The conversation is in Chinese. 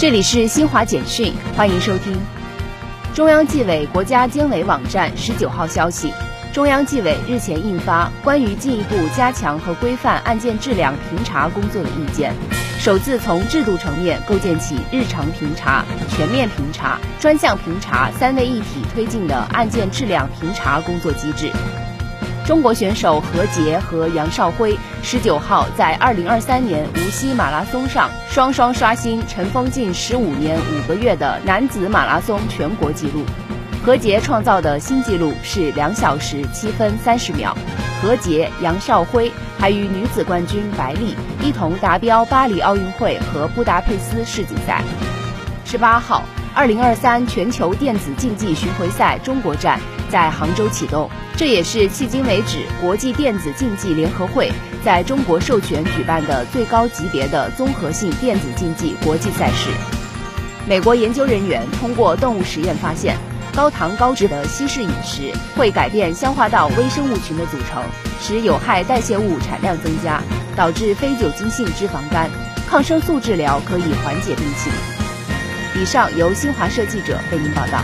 这里是新华简讯，欢迎收听。中央纪委国家监委网站十九号消息，中央纪委日前印发《关于进一步加强和规范案件质量评查工作的意见》，首次从制度层面构建起日常评查、全面评查、专项评查三位一体推进的案件质量评查工作机制。中国选手何洁和杨少辉十九号在二零二三年无锡马拉松上双双刷新尘封近十五年五个月的男子马拉松全国纪录。何洁创造的新纪录是两小时七分三十秒。何洁、杨少辉还与女子冠军白丽一同达标巴黎奥运会和布达佩斯世锦赛。十八号，二零二三全球电子竞技巡回赛中国站在杭州启动。这也是迄今为止国际电子竞技联合会在中国授权举办的最高级别的综合性电子竞技国际赛事。美国研究人员通过动物实验发现，高糖高脂的西式饮食会改变消化道微生物群的组成，使有害代谢物产量增加，导致非酒精性脂肪肝。抗生素治疗可以缓解病情。以上由新华社记者为您报道。